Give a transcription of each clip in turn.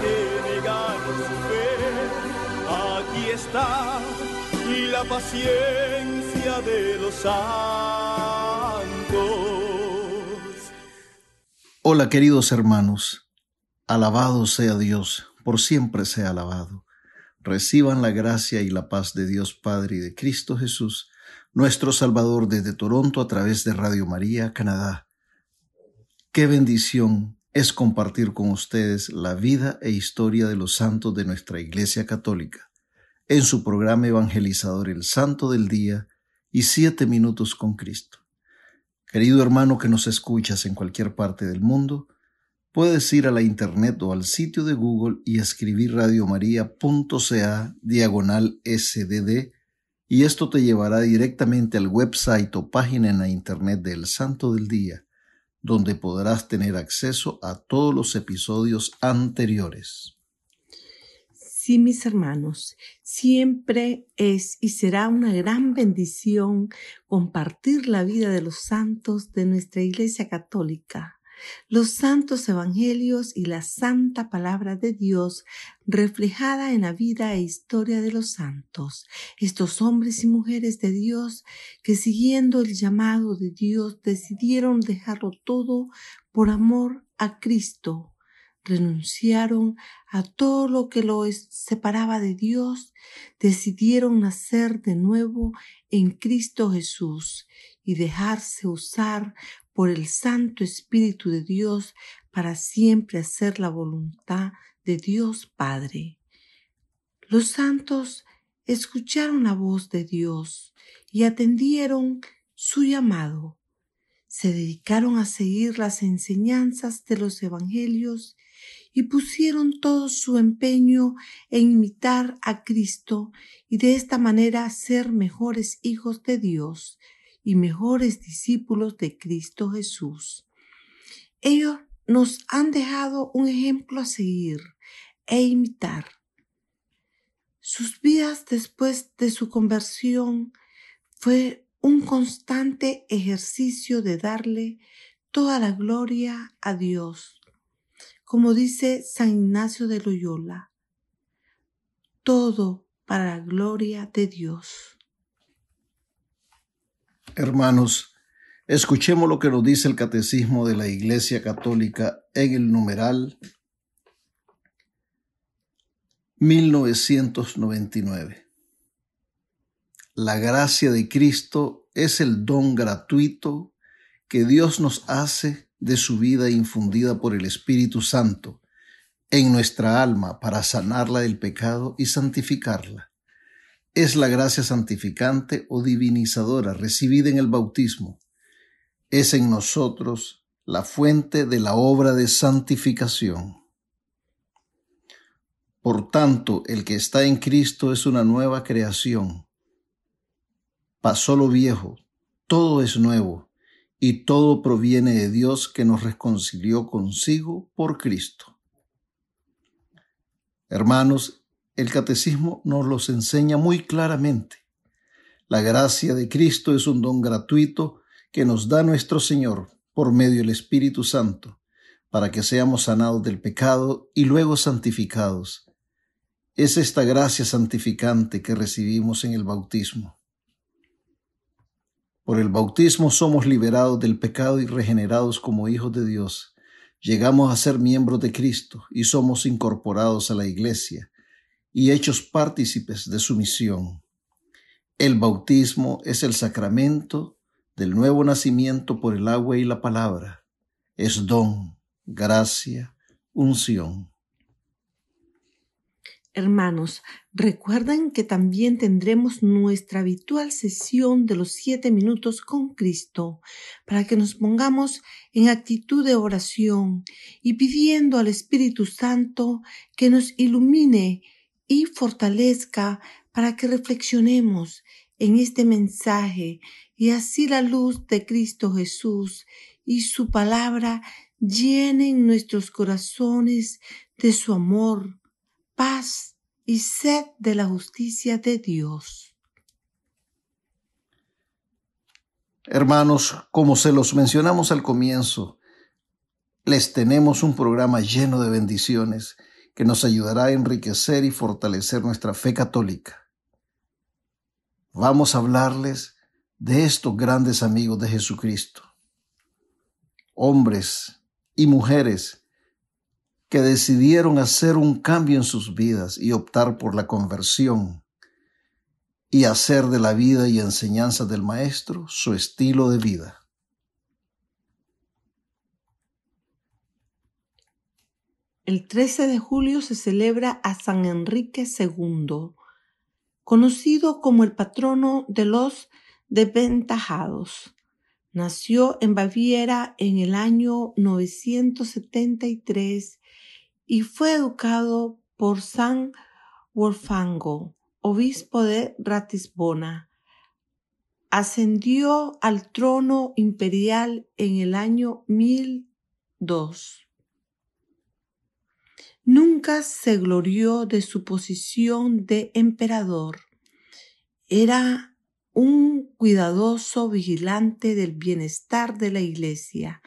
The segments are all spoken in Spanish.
que su fe. Aquí está la paciencia de los santos. Hola queridos hermanos, alabado sea Dios, por siempre sea alabado. Reciban la gracia y la paz de Dios Padre y de Cristo Jesús, nuestro Salvador desde Toronto a través de Radio María, Canadá. Qué bendición es compartir con ustedes la vida e historia de los santos de nuestra Iglesia Católica en su programa evangelizador El Santo del Día y Siete Minutos con Cristo. Querido hermano que nos escuchas en cualquier parte del mundo, puedes ir a la internet o al sitio de Google y escribir radiomaria.ca diagonal sdd y esto te llevará directamente al website o página en la internet del Santo del Día, donde podrás tener acceso a todos los episodios anteriores. Sí, mis hermanos, siempre es y será una gran bendición compartir la vida de los santos de nuestra Iglesia Católica, los santos evangelios y la santa palabra de Dios reflejada en la vida e historia de los santos, estos hombres y mujeres de Dios que siguiendo el llamado de Dios decidieron dejarlo todo por amor a Cristo. Renunciaron a todo lo que los separaba de Dios, decidieron nacer de nuevo en Cristo Jesús y dejarse usar por el Santo Espíritu de Dios para siempre hacer la voluntad de Dios Padre. Los santos escucharon la voz de Dios y atendieron su llamado. Se dedicaron a seguir las enseñanzas de los evangelios y pusieron todo su empeño en imitar a Cristo y de esta manera ser mejores hijos de Dios y mejores discípulos de Cristo Jesús. Ellos nos han dejado un ejemplo a seguir e imitar. Sus vidas después de su conversión fue un constante ejercicio de darle toda la gloria a Dios como dice San Ignacio de Loyola, todo para la gloria de Dios. Hermanos, escuchemos lo que nos dice el Catecismo de la Iglesia Católica en el numeral 1999. La gracia de Cristo es el don gratuito que Dios nos hace de su vida infundida por el Espíritu Santo en nuestra alma para sanarla del pecado y santificarla. Es la gracia santificante o divinizadora recibida en el bautismo. Es en nosotros la fuente de la obra de santificación. Por tanto, el que está en Cristo es una nueva creación. Pasó lo viejo, todo es nuevo y todo proviene de Dios que nos reconcilió consigo por Cristo. Hermanos, el catecismo nos los enseña muy claramente. La gracia de Cristo es un don gratuito que nos da nuestro Señor por medio del Espíritu Santo, para que seamos sanados del pecado y luego santificados. Es esta gracia santificante que recibimos en el bautismo. Por el bautismo somos liberados del pecado y regenerados como hijos de Dios, llegamos a ser miembros de Cristo y somos incorporados a la iglesia y hechos partícipes de su misión. El bautismo es el sacramento del nuevo nacimiento por el agua y la palabra. Es don, gracia, unción. Hermanos, recuerden que también tendremos nuestra habitual sesión de los siete minutos con Cristo para que nos pongamos en actitud de oración y pidiendo al Espíritu Santo que nos ilumine y fortalezca para que reflexionemos en este mensaje y así la luz de Cristo Jesús y su palabra llenen nuestros corazones de su amor paz y sed de la justicia de Dios. Hermanos, como se los mencionamos al comienzo, les tenemos un programa lleno de bendiciones que nos ayudará a enriquecer y fortalecer nuestra fe católica. Vamos a hablarles de estos grandes amigos de Jesucristo, hombres y mujeres que decidieron hacer un cambio en sus vidas y optar por la conversión y hacer de la vida y enseñanza del Maestro su estilo de vida. El 13 de julio se celebra a San Enrique II, conocido como el patrono de los desventajados. Nació en Baviera en el año 973 y fue educado por San Wolfango, obispo de Ratisbona. Ascendió al trono imperial en el año 1002. Nunca se glorió de su posición de emperador. Era un cuidadoso vigilante del bienestar de la iglesia.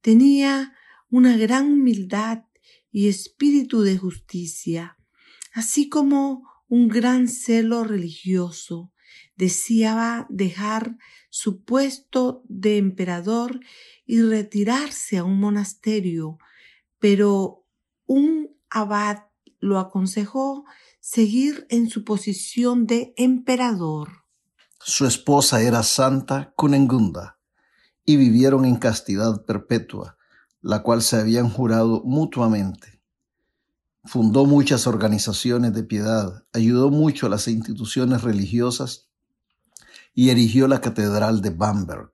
Tenía una gran humildad y espíritu de justicia, así como un gran celo religioso. Deseaba dejar su puesto de emperador y retirarse a un monasterio, pero un abad lo aconsejó seguir en su posición de emperador. Su esposa era Santa Cunengunda y vivieron en castidad perpetua la cual se habían jurado mutuamente. Fundó muchas organizaciones de piedad, ayudó mucho a las instituciones religiosas y erigió la Catedral de Bamberg.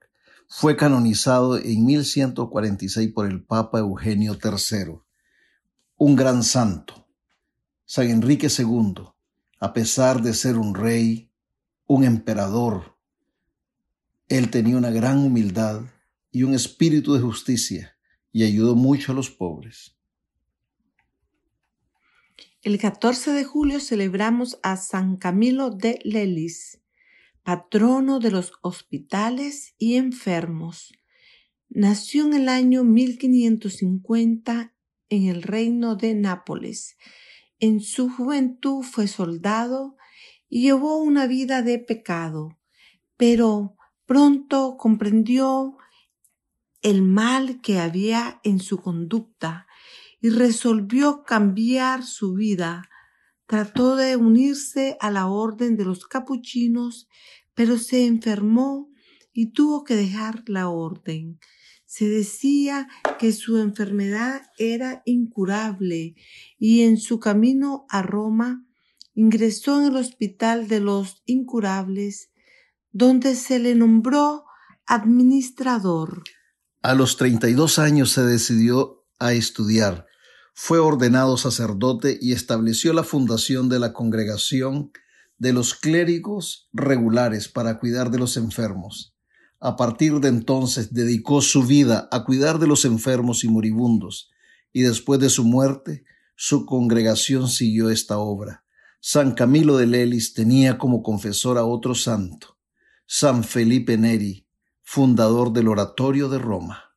Fue canonizado en 1146 por el Papa Eugenio III, un gran santo. San Enrique II, a pesar de ser un rey, un emperador, él tenía una gran humildad y un espíritu de justicia y ayudó mucho a los pobres. El 14 de julio celebramos a San Camilo de Lelis, patrono de los hospitales y enfermos. Nació en el año 1550 en el reino de Nápoles. En su juventud fue soldado y llevó una vida de pecado, pero pronto comprendió el mal que había en su conducta y resolvió cambiar su vida. Trató de unirse a la orden de los capuchinos, pero se enfermó y tuvo que dejar la orden. Se decía que su enfermedad era incurable y en su camino a Roma ingresó en el hospital de los incurables, donde se le nombró administrador. A los 32 años se decidió a estudiar. Fue ordenado sacerdote y estableció la fundación de la congregación de los clérigos regulares para cuidar de los enfermos. A partir de entonces dedicó su vida a cuidar de los enfermos y moribundos, y después de su muerte, su congregación siguió esta obra. San Camilo de Lelis tenía como confesor a otro santo, San Felipe Neri, fundador del Oratorio de Roma.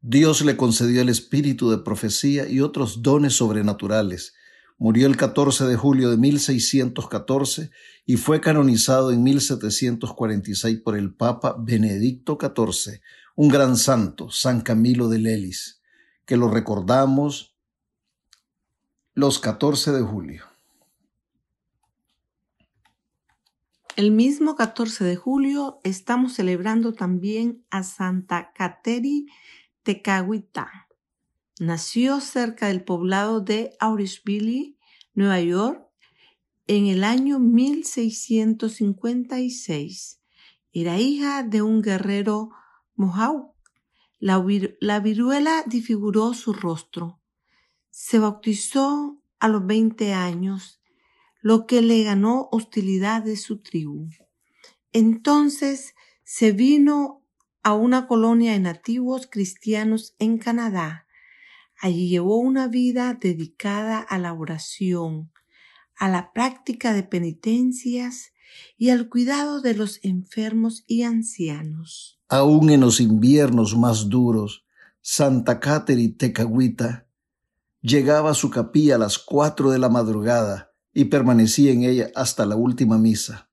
Dios le concedió el espíritu de profecía y otros dones sobrenaturales, Murió el 14 de julio de 1614 y fue canonizado en 1746 por el Papa Benedicto XIV, un gran santo, San Camilo de Lelis, que lo recordamos los 14 de julio. El mismo 14 de julio estamos celebrando también a Santa Cateri Tecahuita. Nació cerca del poblado de Aurishville, Nueva York, en el año 1656. Era hija de un guerrero Mohawk. La, la viruela disfiguró su rostro. Se bautizó a los 20 años, lo que le ganó hostilidad de su tribu. Entonces se vino a una colonia de nativos cristianos en Canadá Allí llevó una vida dedicada a la oración, a la práctica de penitencias y al cuidado de los enfermos y ancianos. Aún en los inviernos más duros, Santa Cateri Tecagüita llegaba a su capilla a las cuatro de la madrugada y permanecía en ella hasta la última misa.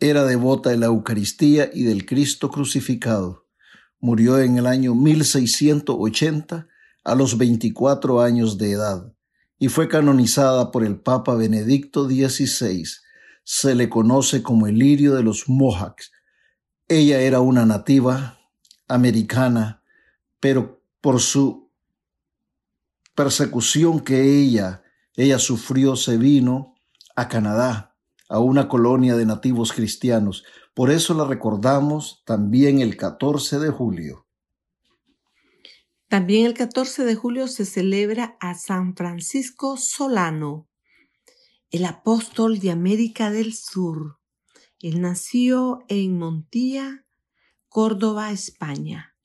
Era devota de la Eucaristía y del Cristo crucificado. Murió en el año 1680 a los 24 años de edad y fue canonizada por el Papa Benedicto XVI. Se le conoce como el lirio de los Mohawks. Ella era una nativa americana, pero por su persecución que ella, ella sufrió, se vino a Canadá, a una colonia de nativos cristianos. Por eso la recordamos también el 14 de julio. También el 14 de julio se celebra a San Francisco Solano, el apóstol de América del Sur. Él nació en Montilla, Córdoba, España.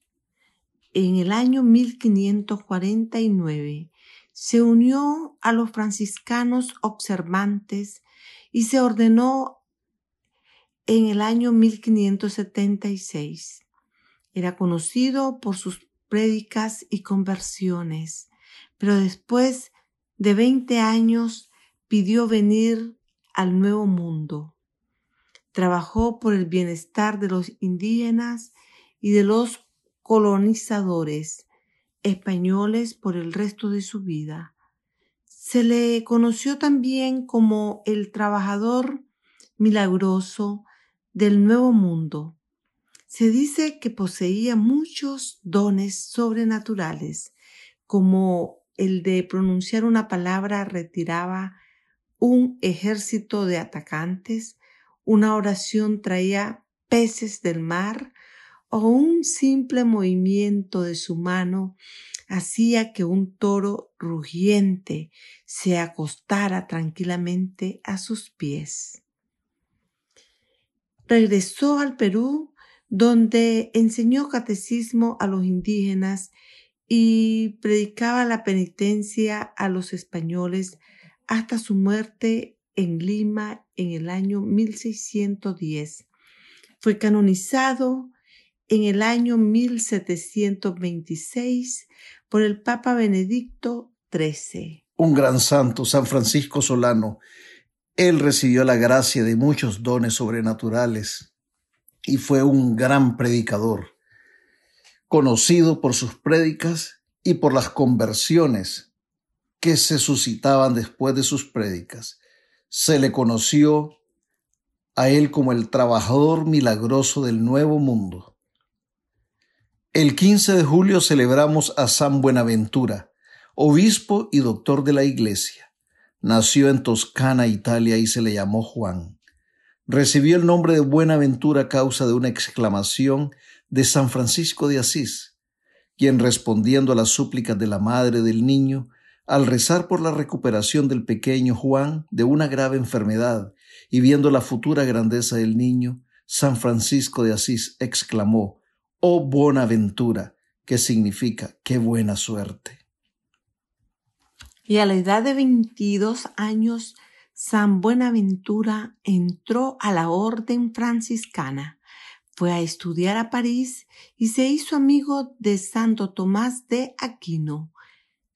En el año 1549 se unió a los franciscanos observantes y se ordenó en el año 1576. Era conocido por sus prédicas y conversiones, pero después de 20 años pidió venir al nuevo mundo. Trabajó por el bienestar de los indígenas y de los colonizadores españoles por el resto de su vida. Se le conoció también como el trabajador milagroso del nuevo mundo se dice que poseía muchos dones sobrenaturales, como el de pronunciar una palabra retiraba un ejército de atacantes, una oración traía peces del mar, o un simple movimiento de su mano hacía que un toro rugiente se acostara tranquilamente a sus pies. Regresó al Perú donde enseñó catecismo a los indígenas y predicaba la penitencia a los españoles hasta su muerte en Lima en el año 1610. Fue canonizado en el año 1726 por el Papa Benedicto XIII. Un gran santo, San Francisco Solano. Él recibió la gracia de muchos dones sobrenaturales y fue un gran predicador, conocido por sus prédicas y por las conversiones que se suscitaban después de sus prédicas. Se le conoció a él como el trabajador milagroso del nuevo mundo. El 15 de julio celebramos a San Buenaventura, obispo y doctor de la Iglesia. Nació en Toscana, Italia, y se le llamó Juan recibió el nombre de Buenaventura a causa de una exclamación de San Francisco de Asís, quien respondiendo a las súplicas de la madre del niño, al rezar por la recuperación del pequeño Juan de una grave enfermedad y viendo la futura grandeza del niño, San Francisco de Asís exclamó, Oh Buenaventura, que significa qué buena suerte. Y a la edad de 22 años San Buenaventura entró a la orden franciscana, fue a estudiar a París y se hizo amigo de Santo Tomás de Aquino,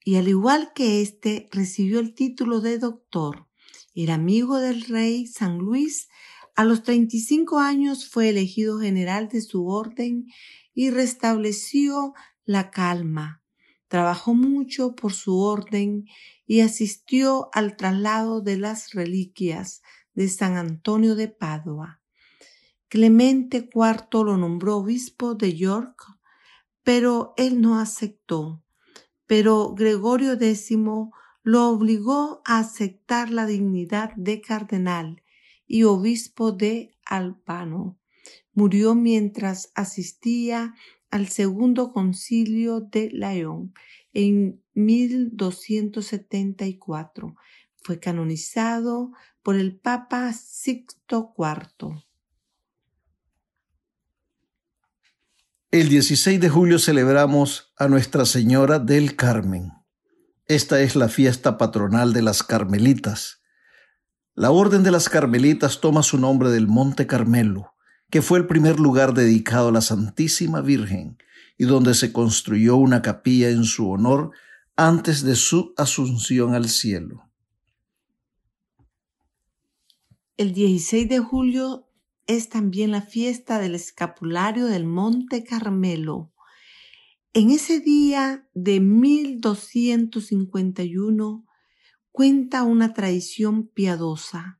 y al igual que éste recibió el título de doctor. Era amigo del rey San Luis. A los 35 años fue elegido general de su orden y restableció la calma. Trabajó mucho por su orden y asistió al traslado de las reliquias de San Antonio de Padua. Clemente IV lo nombró obispo de York, pero él no aceptó pero Gregorio X lo obligó a aceptar la dignidad de cardenal y obispo de Albano. Murió mientras asistía al segundo concilio de León en 1274. Fue canonizado por el Papa Sixto IV. El 16 de julio celebramos a Nuestra Señora del Carmen. Esta es la fiesta patronal de las Carmelitas. La Orden de las Carmelitas toma su nombre del Monte Carmelo, que fue el primer lugar dedicado a la Santísima Virgen y donde se construyó una capilla en su honor antes de su asunción al cielo. El 16 de julio es también la fiesta del escapulario del Monte Carmelo. En ese día de 1251 cuenta una tradición piadosa.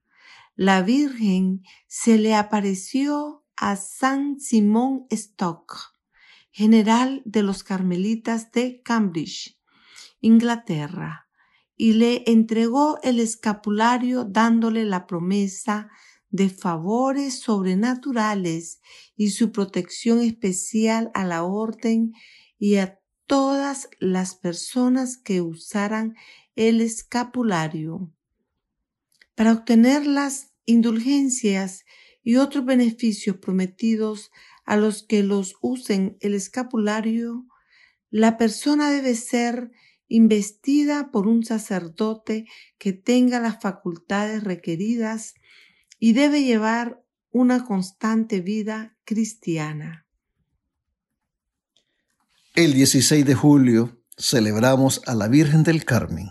La Virgen se le apareció a San Simón Stock, general de los carmelitas de Cambridge, Inglaterra, y le entregó el escapulario dándole la promesa de favores sobrenaturales y su protección especial a la orden y a todas las personas que usaran el escapulario. Para obtener las indulgencias y otros beneficios prometidos a los que los usen el escapulario, la persona debe ser investida por un sacerdote que tenga las facultades requeridas y debe llevar una constante vida cristiana. El 16 de julio celebramos a la Virgen del Carmen.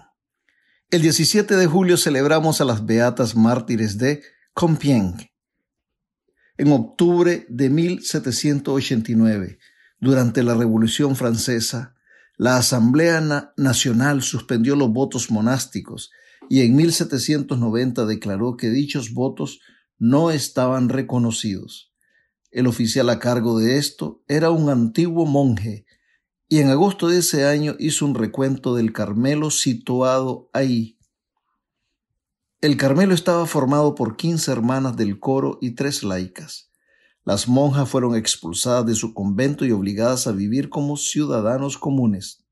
El 17 de julio celebramos a las Beatas Mártires de Compiègne. En octubre de 1789, durante la Revolución Francesa, la Asamblea Nacional suspendió los votos monásticos y en 1790 declaró que dichos votos no estaban reconocidos. El oficial a cargo de esto era un antiguo monje y en agosto de ese año hizo un recuento del Carmelo situado ahí. El Carmelo estaba formado por quince hermanas del coro y tres laicas. Las monjas fueron expulsadas de su convento y obligadas a vivir como ciudadanos comunes.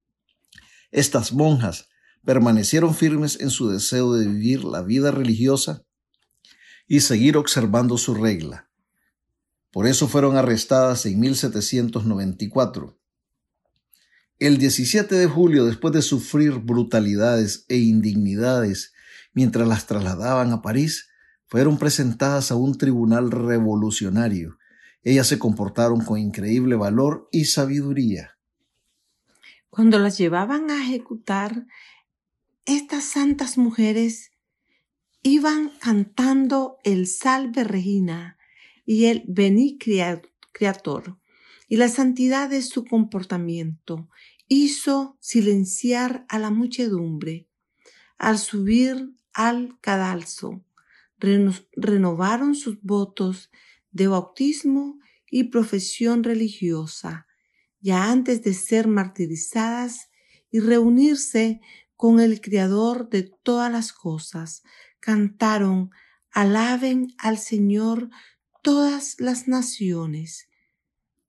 Estas monjas permanecieron firmes en su deseo de vivir la vida religiosa y seguir observando su regla. Por eso fueron arrestadas en 1794. El 17 de julio, después de sufrir brutalidades e indignidades mientras las trasladaban a París, fueron presentadas a un tribunal revolucionario. Ellas se comportaron con increíble valor y sabiduría. Cuando las llevaban a ejecutar, estas santas mujeres iban cantando el Salve Regina y el Veni Creator, y la santidad de su comportamiento hizo silenciar a la muchedumbre. Al subir al cadalso, renovaron sus votos de bautismo y profesión religiosa, ya antes de ser martirizadas y reunirse con el Creador de todas las cosas. Cantaron, alaben al Señor todas las naciones.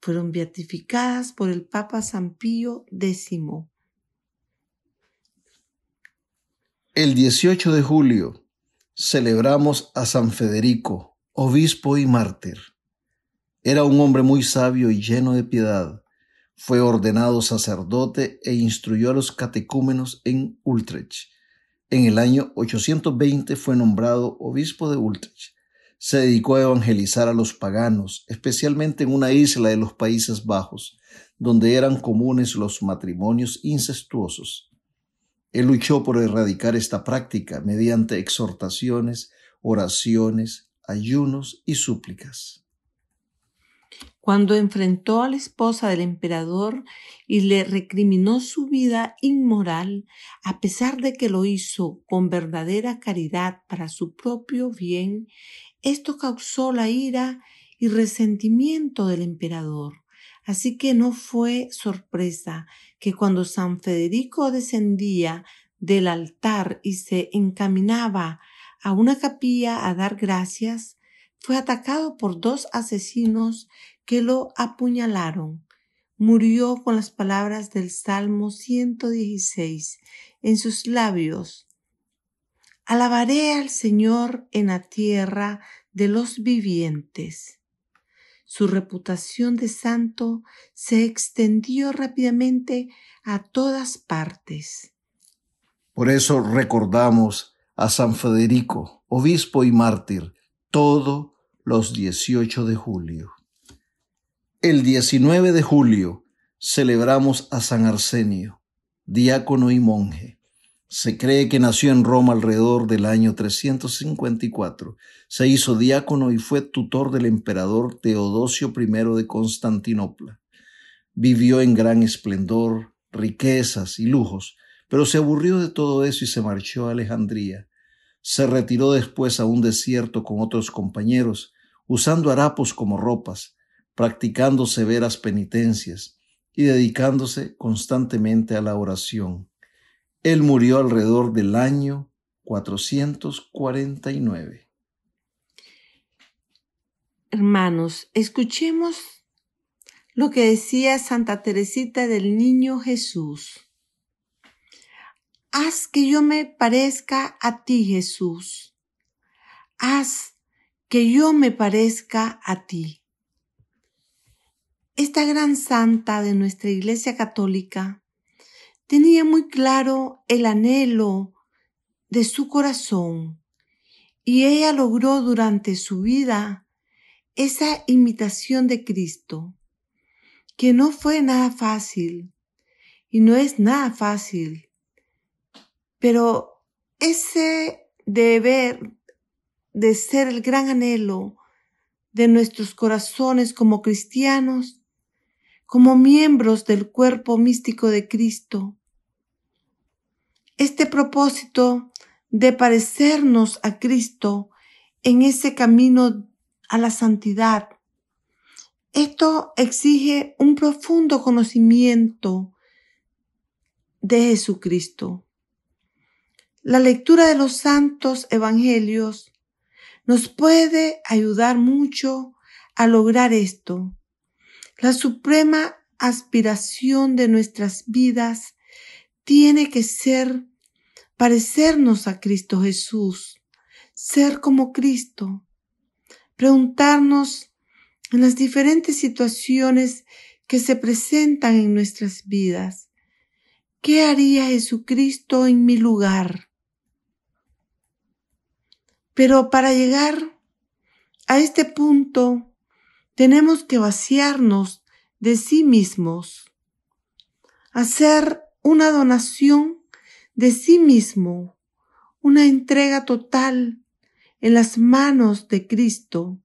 Fueron beatificadas por el Papa San Pío X. El 18 de julio celebramos a San Federico, obispo y mártir. Era un hombre muy sabio y lleno de piedad fue ordenado sacerdote e instruyó a los catecúmenos en Utrecht. En el año 820 fue nombrado obispo de Utrecht. Se dedicó a evangelizar a los paganos, especialmente en una isla de los Países Bajos, donde eran comunes los matrimonios incestuosos. Él luchó por erradicar esta práctica mediante exhortaciones, oraciones, ayunos y súplicas. Cuando enfrentó a la esposa del emperador y le recriminó su vida inmoral, a pesar de que lo hizo con verdadera caridad para su propio bien, esto causó la ira y resentimiento del emperador. Así que no fue sorpresa que cuando San Federico descendía del altar y se encaminaba a una capilla a dar gracias, fue atacado por dos asesinos que lo apuñalaron. Murió con las palabras del Salmo 116 en sus labios. Alabaré al Señor en la tierra de los vivientes. Su reputación de santo se extendió rápidamente a todas partes. Por eso recordamos a San Federico, obispo y mártir, todos los 18 de julio. El 19 de julio celebramos a San Arsenio, diácono y monje. Se cree que nació en Roma alrededor del año 354. Se hizo diácono y fue tutor del emperador Teodosio I de Constantinopla. Vivió en gran esplendor, riquezas y lujos, pero se aburrió de todo eso y se marchó a Alejandría. Se retiró después a un desierto con otros compañeros, usando harapos como ropas, practicando severas penitencias y dedicándose constantemente a la oración. Él murió alrededor del año 449. Hermanos, escuchemos lo que decía Santa Teresita del Niño Jesús. Haz que yo me parezca a ti, Jesús. Haz que yo me parezca a ti. Esta gran santa de nuestra Iglesia Católica tenía muy claro el anhelo de su corazón y ella logró durante su vida esa imitación de Cristo, que no fue nada fácil y no es nada fácil, pero ese deber de ser el gran anhelo de nuestros corazones como cristianos, como miembros del cuerpo místico de Cristo, este propósito de parecernos a Cristo en ese camino a la santidad. Esto exige un profundo conocimiento de Jesucristo. La lectura de los santos evangelios nos puede ayudar mucho a lograr esto. La suprema aspiración de nuestras vidas tiene que ser parecernos a Cristo Jesús, ser como Cristo, preguntarnos en las diferentes situaciones que se presentan en nuestras vidas, ¿qué haría Jesucristo en mi lugar? Pero para llegar a este punto, tenemos que vaciarnos de sí mismos, hacer una donación de sí mismo, una entrega total en las manos de Cristo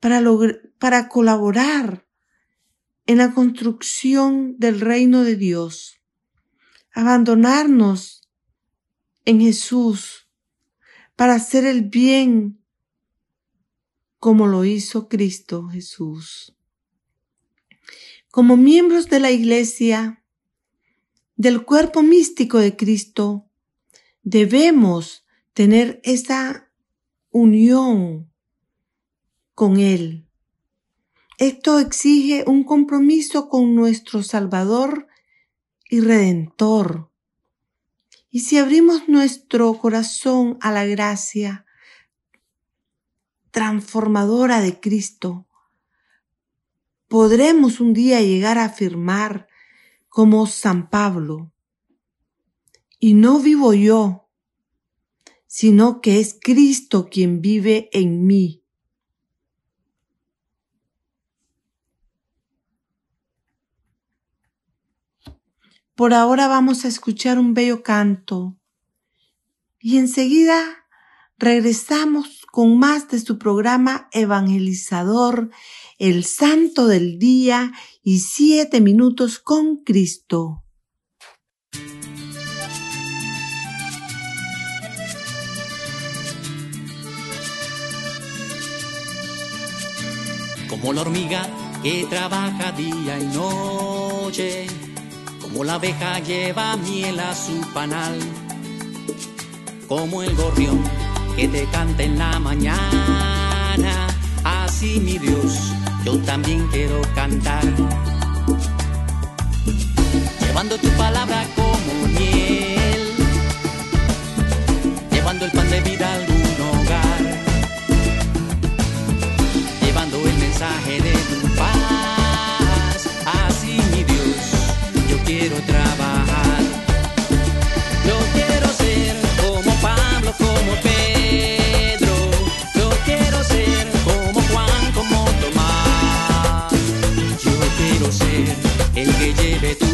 para, para colaborar en la construcción del reino de Dios, abandonarnos en Jesús para hacer el bien como lo hizo Cristo Jesús. Como miembros de la Iglesia, del cuerpo místico de Cristo, debemos tener esa unión con Él. Esto exige un compromiso con nuestro Salvador y Redentor. Y si abrimos nuestro corazón a la gracia transformadora de Cristo, podremos un día llegar a afirmar como San Pablo. Y no vivo yo, sino que es Cristo quien vive en mí. Por ahora vamos a escuchar un bello canto y enseguida regresamos con más de su programa evangelizador, el Santo del Día y siete minutos con Cristo. como la hormiga que trabaja día y noche, como la abeja lleva miel a su panal, como el gorrión que te canta en la mañana, así mi Dios, yo también quiero cantar, llevando tu palabra como miel, llevando el pan de vida al de tu paz. Así, mi Dios, yo quiero trabajar. Yo quiero ser como Pablo, como Pedro. Que lleve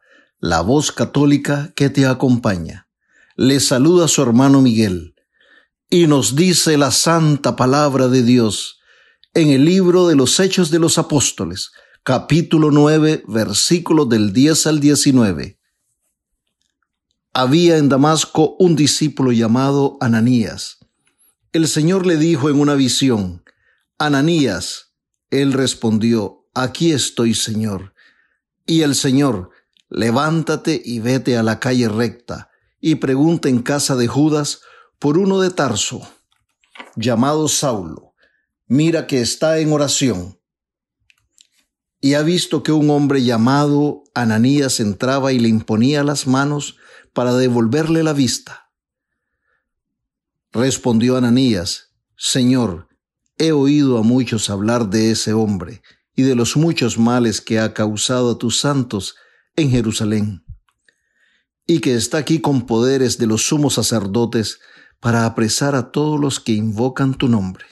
la voz católica que te acompaña. Le saluda su hermano Miguel y nos dice la santa palabra de Dios en el libro de los Hechos de los Apóstoles, capítulo 9, versículos del 10 al 19. Había en Damasco un discípulo llamado Ananías. El Señor le dijo en una visión, Ananías. Él respondió, Aquí estoy, Señor. Y el Señor, levántate y vete a la calle recta, y pregunta en casa de Judas por uno de Tarso, llamado Saulo. Mira que está en oración. Y ha visto que un hombre llamado Ananías entraba y le imponía las manos para devolverle la vista. Respondió Ananías, Señor, he oído a muchos hablar de ese hombre y de los muchos males que ha causado a tus santos en Jerusalén, y que está aquí con poderes de los sumos sacerdotes para apresar a todos los que invocan tu nombre.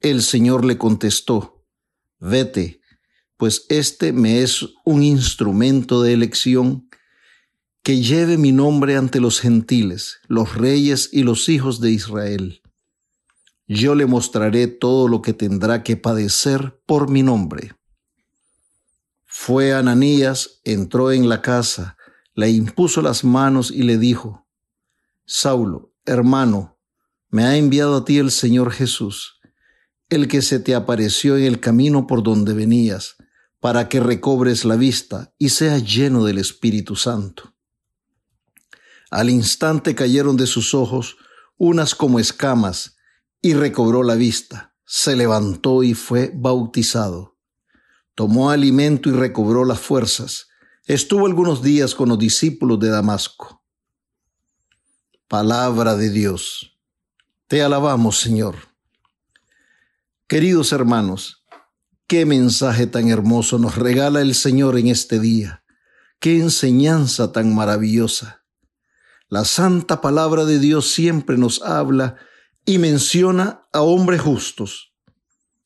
El Señor le contestó, Vete, pues este me es un instrumento de elección que lleve mi nombre ante los gentiles, los reyes y los hijos de Israel. Yo le mostraré todo lo que tendrá que padecer por mi nombre. Fue Ananías, entró en la casa, le impuso las manos y le dijo, Saulo, hermano, me ha enviado a ti el Señor Jesús, el que se te apareció en el camino por donde venías, para que recobres la vista y seas lleno del Espíritu Santo. Al instante cayeron de sus ojos unas como escamas, y recobró la vista, se levantó y fue bautizado. Tomó alimento y recobró las fuerzas. Estuvo algunos días con los discípulos de Damasco. Palabra de Dios. Te alabamos, Señor. Queridos hermanos, qué mensaje tan hermoso nos regala el Señor en este día. Qué enseñanza tan maravillosa. La santa palabra de Dios siempre nos habla y menciona a hombres justos,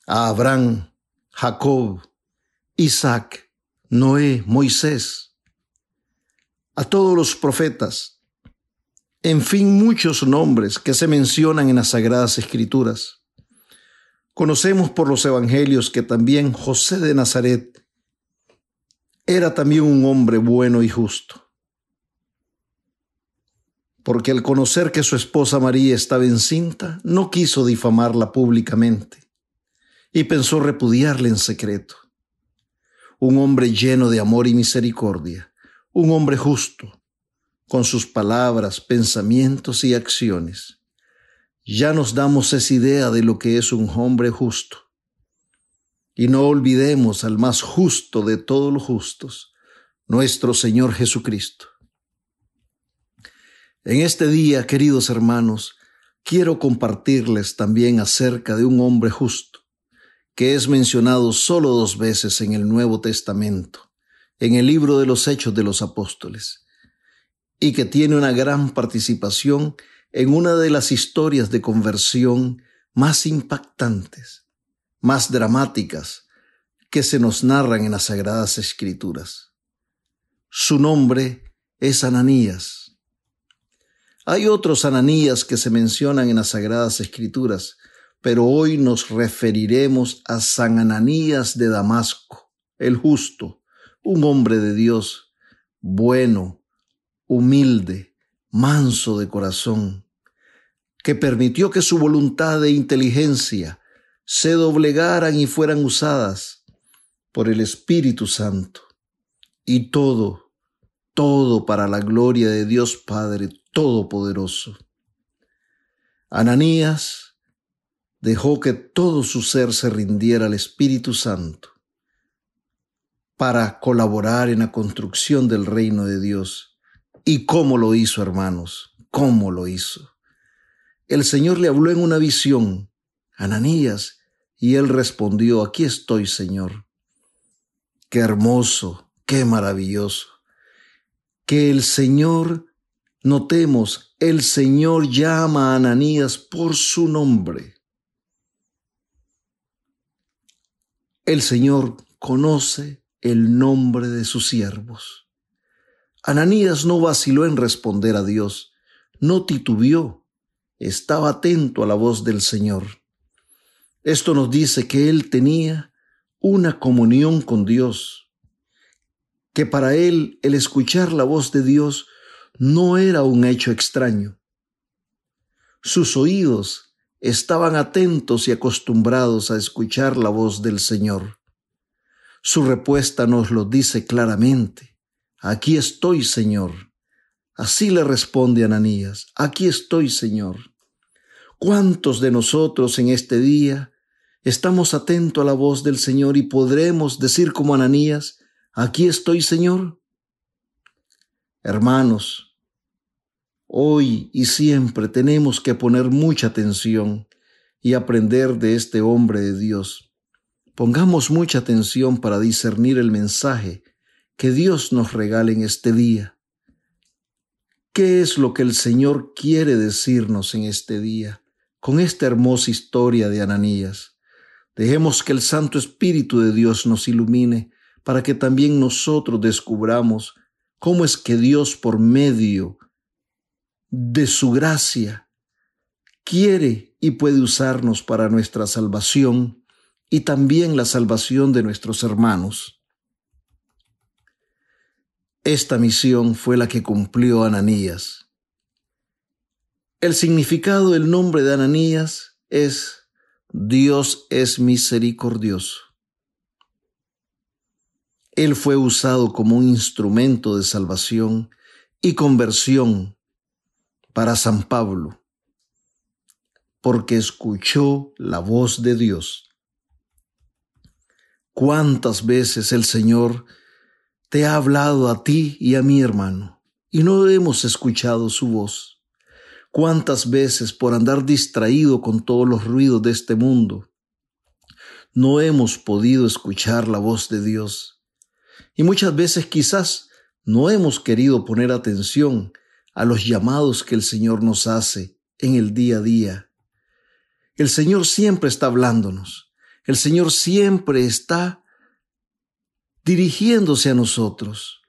a Abraham, Jacob, Isaac, Noé, Moisés, a todos los profetas, en fin, muchos nombres que se mencionan en las Sagradas Escrituras. Conocemos por los Evangelios que también José de Nazaret era también un hombre bueno y justo. Porque al conocer que su esposa María estaba encinta, no quiso difamarla públicamente y pensó repudiarla en secreto. Un hombre lleno de amor y misericordia, un hombre justo, con sus palabras, pensamientos y acciones. Ya nos damos esa idea de lo que es un hombre justo. Y no olvidemos al más justo de todos los justos, nuestro Señor Jesucristo. En este día, queridos hermanos, quiero compartirles también acerca de un hombre justo, que es mencionado solo dos veces en el Nuevo Testamento, en el libro de los Hechos de los Apóstoles y que tiene una gran participación en una de las historias de conversión más impactantes, más dramáticas que se nos narran en las Sagradas Escrituras. Su nombre es Ananías. Hay otros Ananías que se mencionan en las Sagradas Escrituras, pero hoy nos referiremos a San Ananías de Damasco, el justo, un hombre de Dios, bueno, humilde, manso de corazón, que permitió que su voluntad e inteligencia se doblegaran y fueran usadas por el Espíritu Santo. Y todo, todo para la gloria de Dios Padre Todopoderoso. Ananías dejó que todo su ser se rindiera al Espíritu Santo para colaborar en la construcción del reino de Dios ¿Y cómo lo hizo, hermanos? ¿Cómo lo hizo? El Señor le habló en una visión, Ananías, y él respondió, aquí estoy, Señor. Qué hermoso, qué maravilloso. Que el Señor, notemos, el Señor llama a Ananías por su nombre. El Señor conoce el nombre de sus siervos. Ananías no vaciló en responder a Dios, no titubeó, estaba atento a la voz del Señor. Esto nos dice que él tenía una comunión con Dios, que para él el escuchar la voz de Dios no era un hecho extraño. Sus oídos estaban atentos y acostumbrados a escuchar la voz del Señor. Su respuesta nos lo dice claramente. Aquí estoy, Señor. Así le responde Ananías, aquí estoy, Señor. ¿Cuántos de nosotros en este día estamos atentos a la voz del Señor y podremos decir como Ananías, aquí estoy, Señor? Hermanos, hoy y siempre tenemos que poner mucha atención y aprender de este hombre de Dios, pongamos mucha atención para discernir el mensaje que Dios nos regala en este día. ¿Qué es lo que el Señor quiere decirnos en este día con esta hermosa historia de Ananías? Dejemos que el Santo Espíritu de Dios nos ilumine para que también nosotros descubramos cómo es que Dios por medio de su gracia quiere y puede usarnos para nuestra salvación y también la salvación de nuestros hermanos. Esta misión fue la que cumplió Ananías. El significado del nombre de Ananías es Dios es misericordioso. Él fue usado como un instrumento de salvación y conversión para San Pablo, porque escuchó la voz de Dios. ¿Cuántas veces el Señor te ha hablado a ti y a mi hermano, y no hemos escuchado su voz. ¿Cuántas veces por andar distraído con todos los ruidos de este mundo, no hemos podido escuchar la voz de Dios? Y muchas veces quizás no hemos querido poner atención a los llamados que el Señor nos hace en el día a día. El Señor siempre está hablándonos. El Señor siempre está dirigiéndose a nosotros.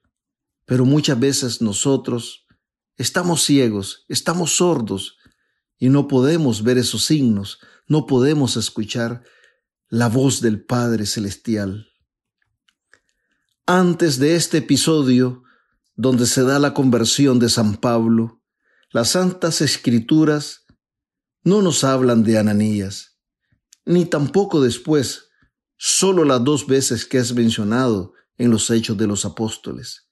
Pero muchas veces nosotros estamos ciegos, estamos sordos y no podemos ver esos signos, no podemos escuchar la voz del Padre Celestial. Antes de este episodio, donde se da la conversión de San Pablo, las santas escrituras no nos hablan de Ananías, ni tampoco después solo las dos veces que es mencionado en los hechos de los apóstoles.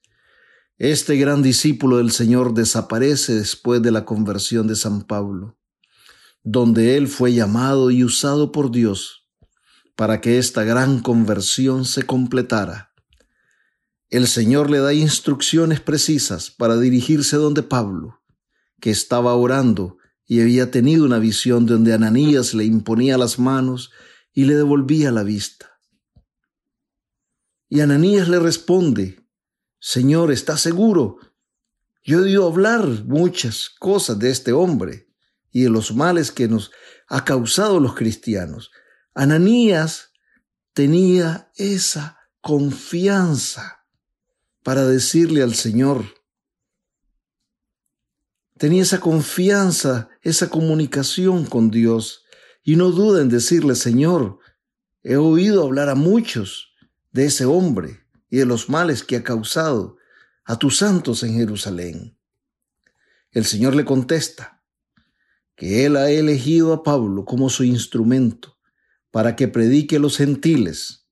Este gran discípulo del Señor desaparece después de la conversión de San Pablo, donde él fue llamado y usado por Dios para que esta gran conversión se completara. El Señor le da instrucciones precisas para dirigirse donde Pablo, que estaba orando y había tenido una visión donde Ananías le imponía las manos y le devolvía la vista. Y Ananías le responde, Señor, ¿estás seguro? Yo he oído hablar muchas cosas de este hombre y de los males que nos ha causado los cristianos. Ananías tenía esa confianza para decirle al Señor, tenía esa confianza, esa comunicación con Dios y no duda en decirle, Señor, he oído hablar a muchos de ese hombre y de los males que ha causado a tus santos en Jerusalén. El Señor le contesta que Él ha elegido a Pablo como su instrumento para que predique a los gentiles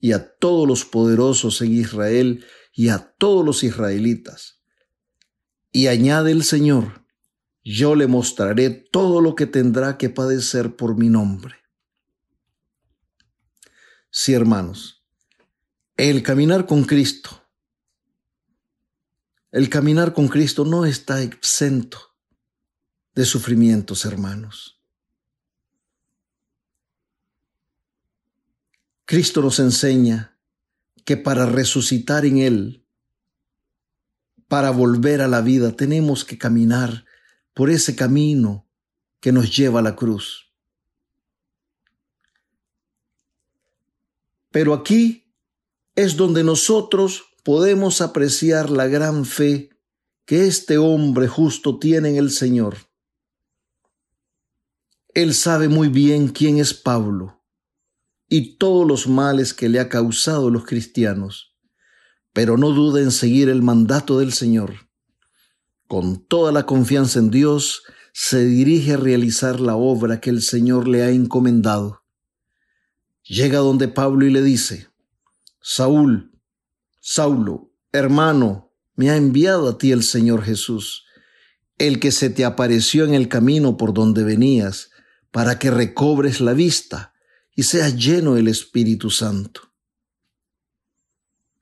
y a todos los poderosos en Israel y a todos los israelitas. Y añade el Señor, yo le mostraré todo lo que tendrá que padecer por mi nombre. Sí, hermanos, el caminar con Cristo, el caminar con Cristo no está exento de sufrimientos, hermanos. Cristo nos enseña que para resucitar en Él, para volver a la vida, tenemos que caminar por ese camino que nos lleva a la cruz. Pero aquí es donde nosotros podemos apreciar la gran fe que este hombre justo tiene en el Señor. Él sabe muy bien quién es Pablo y todos los males que le ha causado los cristianos, pero no duda en seguir el mandato del Señor. Con toda la confianza en Dios, se dirige a realizar la obra que el Señor le ha encomendado. Llega donde Pablo y le dice, Saúl, Saulo, hermano, me ha enviado a ti el Señor Jesús, el que se te apareció en el camino por donde venías, para que recobres la vista y seas lleno del Espíritu Santo.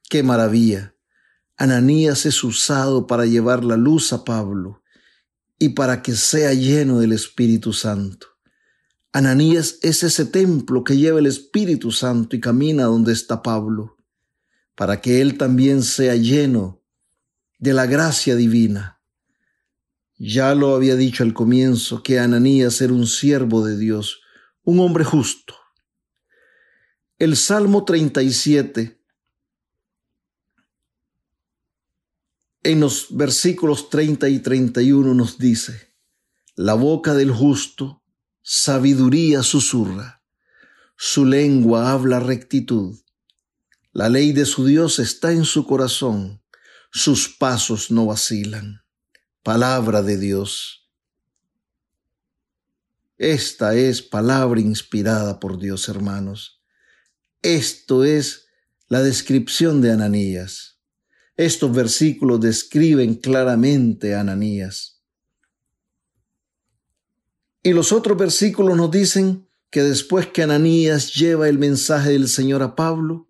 ¡Qué maravilla! Ananías es usado para llevar la luz a Pablo y para que sea lleno del Espíritu Santo. Ananías es ese templo que lleva el Espíritu Santo y camina donde está Pablo, para que él también sea lleno de la gracia divina. Ya lo había dicho al comienzo que Ananías era un siervo de Dios, un hombre justo. El Salmo 37, en los versículos 30 y 31 nos dice, la boca del justo sabiduría susurra, su lengua habla rectitud, la ley de su Dios está en su corazón, sus pasos no vacilan. Palabra de Dios. Esta es palabra inspirada por Dios, hermanos. Esto es la descripción de Ananías. Estos versículos describen claramente a Ananías. Y los otros versículos nos dicen que después que Ananías lleva el mensaje del Señor a Pablo,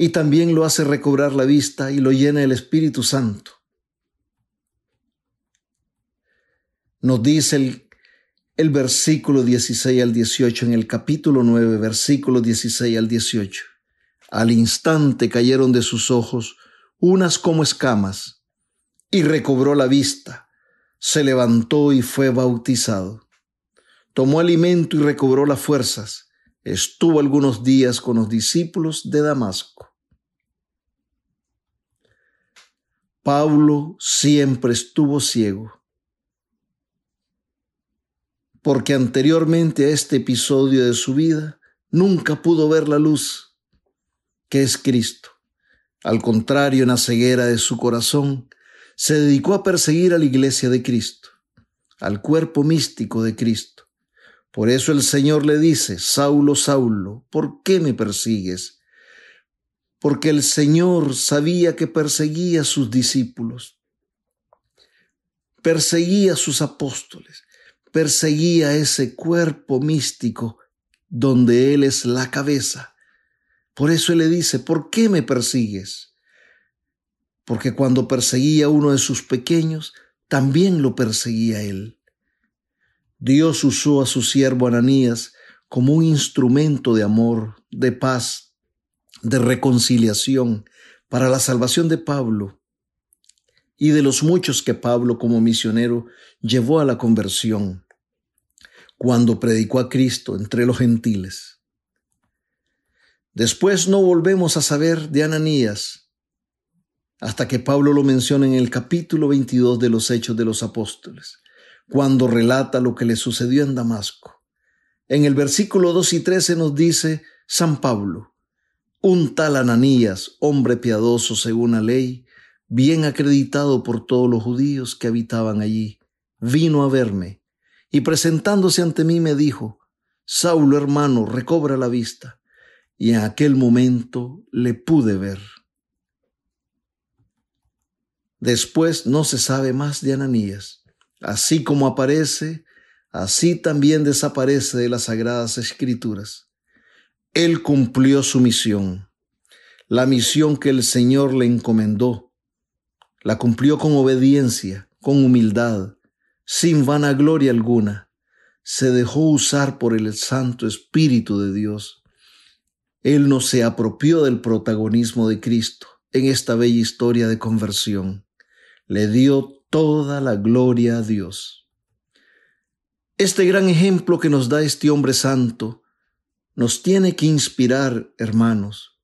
y también lo hace recobrar la vista y lo llena el Espíritu Santo. Nos dice el, el versículo 16 al 18 en el capítulo 9, versículo 16 al 18. Al instante cayeron de sus ojos unas como escamas, y recobró la vista se levantó y fue bautizado. Tomó alimento y recobró las fuerzas. Estuvo algunos días con los discípulos de Damasco. Pablo siempre estuvo ciego, porque anteriormente a este episodio de su vida nunca pudo ver la luz, que es Cristo. Al contrario, en la ceguera de su corazón, se dedicó a perseguir a la iglesia de Cristo, al cuerpo místico de Cristo. Por eso el Señor le dice, Saulo, Saulo, ¿por qué me persigues? Porque el Señor sabía que perseguía a sus discípulos, perseguía a sus apóstoles, perseguía ese cuerpo místico donde Él es la cabeza. Por eso Él le dice, ¿por qué me persigues? porque cuando perseguía a uno de sus pequeños, también lo perseguía él. Dios usó a su siervo Ananías como un instrumento de amor, de paz, de reconciliación para la salvación de Pablo y de los muchos que Pablo como misionero llevó a la conversión cuando predicó a Cristo entre los gentiles. Después no volvemos a saber de Ananías, hasta que Pablo lo menciona en el capítulo 22 de los Hechos de los Apóstoles, cuando relata lo que le sucedió en Damasco. En el versículo 2 y 13 nos dice San Pablo, un tal Ananías, hombre piadoso según la ley, bien acreditado por todos los judíos que habitaban allí, vino a verme y presentándose ante mí me dijo, Saulo hermano, recobra la vista. Y en aquel momento le pude ver. Después no se sabe más de Ananías. Así como aparece, así también desaparece de las sagradas escrituras. Él cumplió su misión, la misión que el Señor le encomendó. La cumplió con obediencia, con humildad, sin vanagloria alguna. Se dejó usar por el Santo Espíritu de Dios. Él no se apropió del protagonismo de Cristo en esta bella historia de conversión le dio toda la gloria a Dios. Este gran ejemplo que nos da este hombre santo nos tiene que inspirar, hermanos.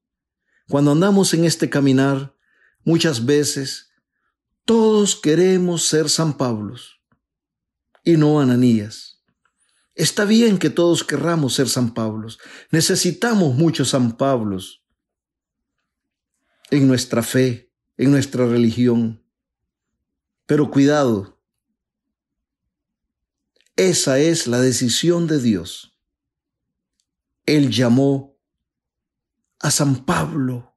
Cuando andamos en este caminar, muchas veces todos queremos ser San Pablos y no Ananías. Está bien que todos querramos ser San Pablos. Necesitamos muchos San Pablos en nuestra fe, en nuestra religión. Pero cuidado, esa es la decisión de Dios. Él llamó a San Pablo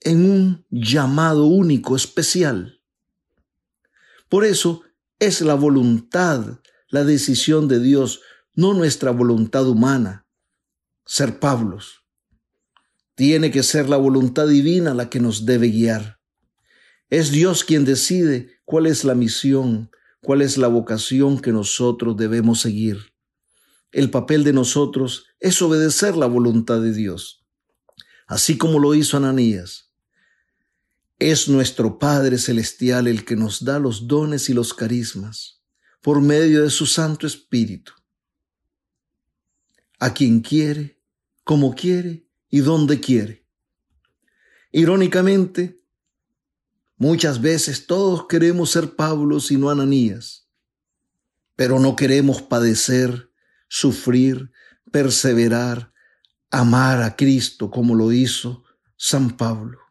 en un llamado único, especial. Por eso es la voluntad, la decisión de Dios, no nuestra voluntad humana, ser Pablos. Tiene que ser la voluntad divina la que nos debe guiar. Es Dios quien decide cuál es la misión, cuál es la vocación que nosotros debemos seguir. el papel de nosotros es obedecer la voluntad de Dios, así como lo hizo Ananías. Es nuestro Padre Celestial el que nos da los dones y los carismas por medio de su Santo Espíritu. A quien quiere, como quiere y donde quiere. Irónicamente, muchas veces todos queremos ser Pablos y no Ananías, pero no queremos padecer, sufrir, perseverar, amar a Cristo como lo hizo San Pablo.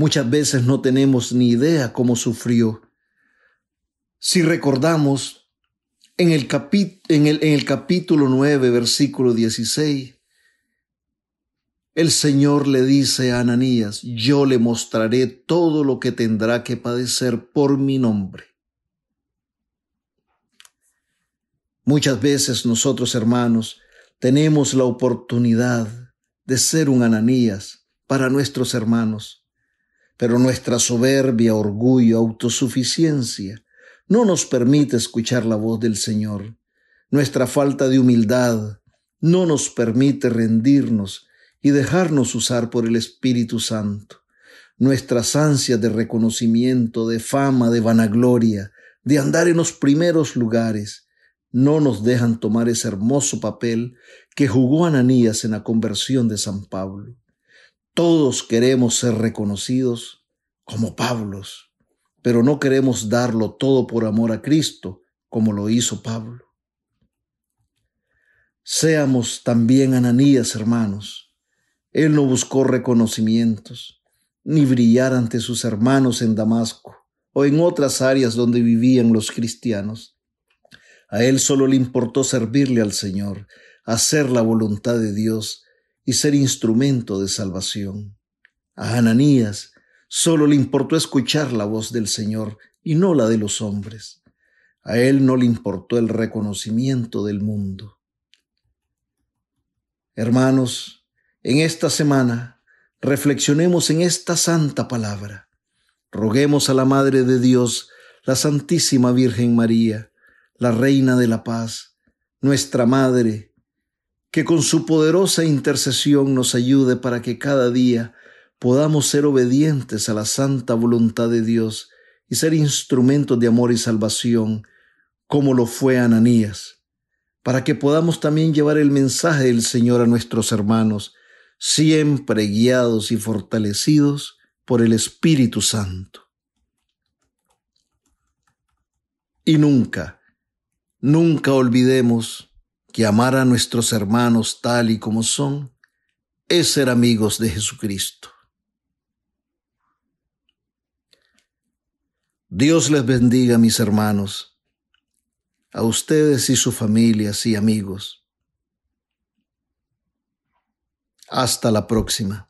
Muchas veces no tenemos ni idea cómo sufrió. Si recordamos en el, capítulo 9, versículo 16, el Señor le dice a Ananías, yo le mostraré todo lo que tendrá que padecer por mi nombre. Muchas veces nosotros, hermanos, tenemos la oportunidad de ser un Ananías para nuestros hermanos, pero nuestra soberbia, orgullo, autosuficiencia no nos permite escuchar la voz del Señor. Nuestra falta de humildad no nos permite rendirnos y dejarnos usar por el Espíritu Santo. Nuestras ansias de reconocimiento, de fama, de vanagloria, de andar en los primeros lugares, no nos dejan tomar ese hermoso papel que jugó Ananías en la conversión de San Pablo. Todos queremos ser reconocidos como Pablos, pero no queremos darlo todo por amor a Cristo, como lo hizo Pablo. Seamos también Ananías, hermanos, él no buscó reconocimientos, ni brillar ante sus hermanos en Damasco o en otras áreas donde vivían los cristianos. A él solo le importó servirle al Señor, hacer la voluntad de Dios y ser instrumento de salvación. A Ananías solo le importó escuchar la voz del Señor y no la de los hombres. A él no le importó el reconocimiento del mundo. Hermanos, en esta semana reflexionemos en esta santa palabra. Roguemos a la Madre de Dios, la Santísima Virgen María, la Reina de la Paz, nuestra Madre, que con su poderosa intercesión nos ayude para que cada día podamos ser obedientes a la santa voluntad de Dios y ser instrumentos de amor y salvación, como lo fue Ananías, para que podamos también llevar el mensaje del Señor a nuestros hermanos, siempre guiados y fortalecidos por el Espíritu Santo. Y nunca, nunca olvidemos que amar a nuestros hermanos tal y como son es ser amigos de Jesucristo. Dios les bendiga, mis hermanos, a ustedes y sus familias y amigos Hasta la próxima.